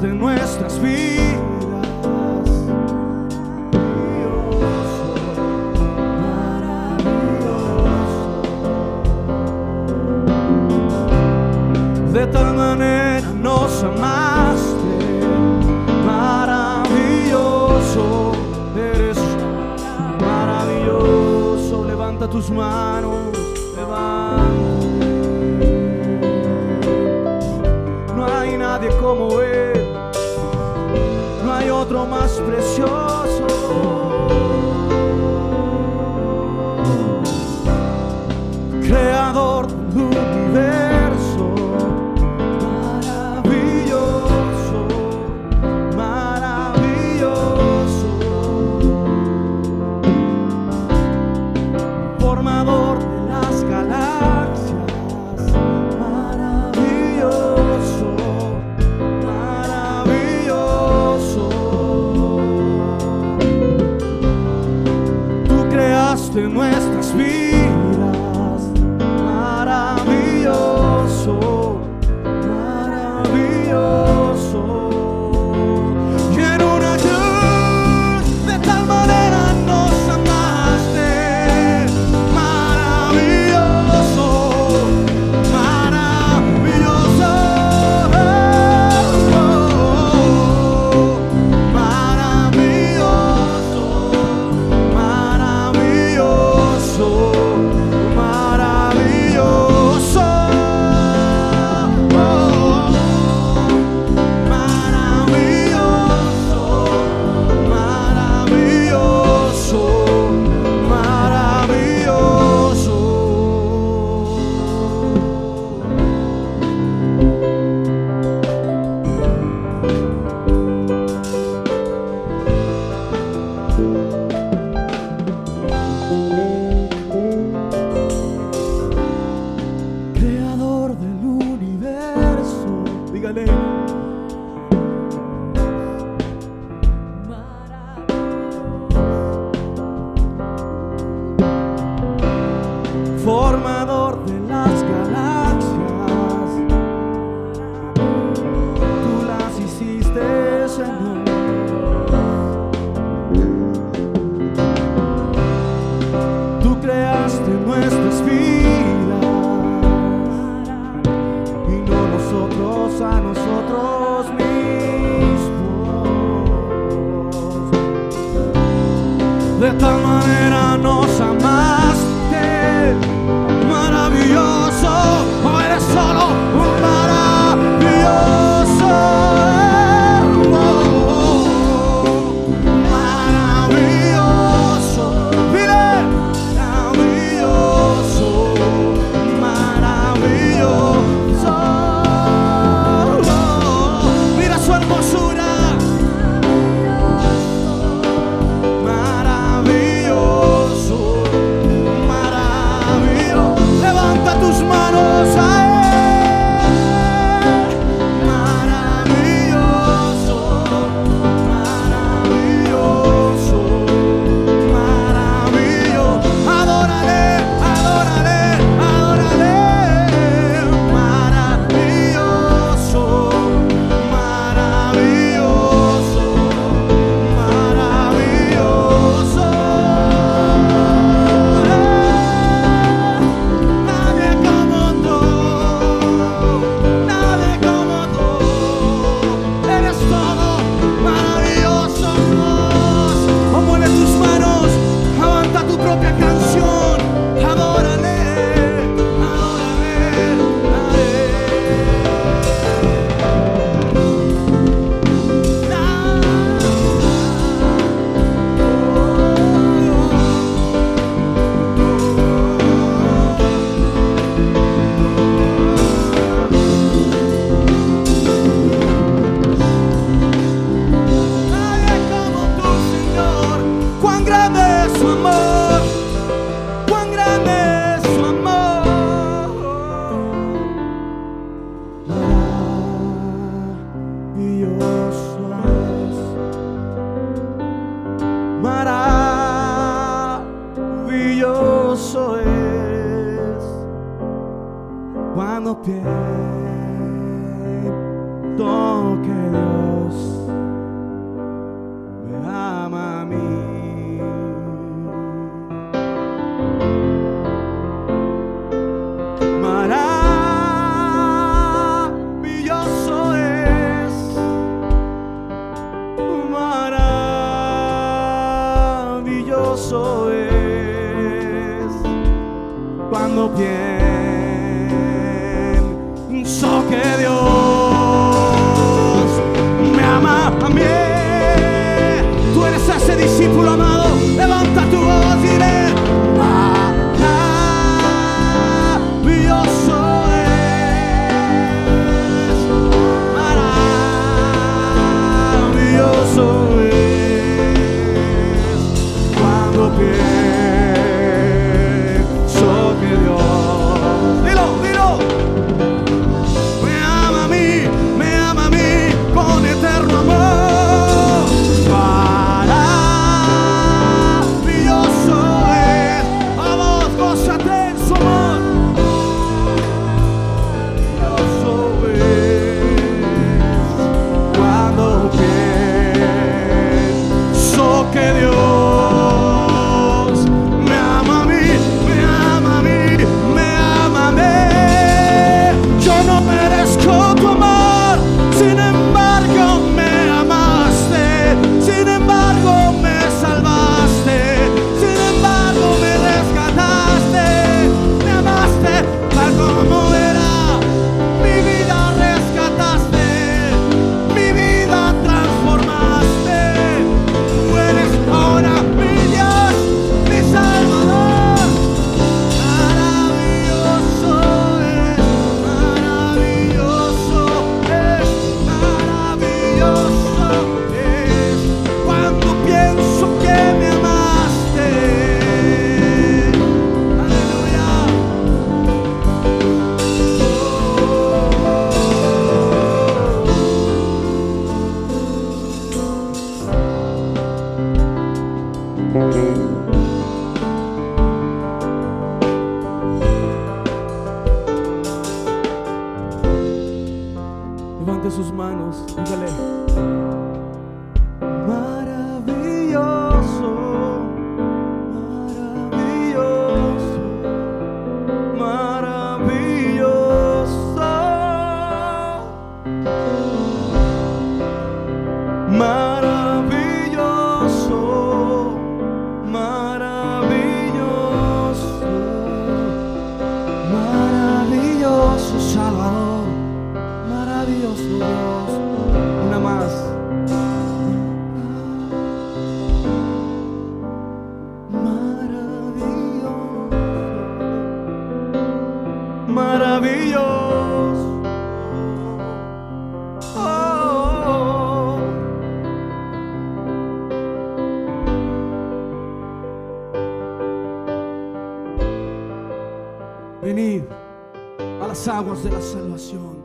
De nuestras vidas. Maravilloso, maravilloso. De tal manera nos amaste, maravilloso eres, maravilloso, levanta tus manos. Otro más precioso. Nuestras vidas, hermoso es cuando pienso que Dios Só Dios. Dilo. aguas de la salvación.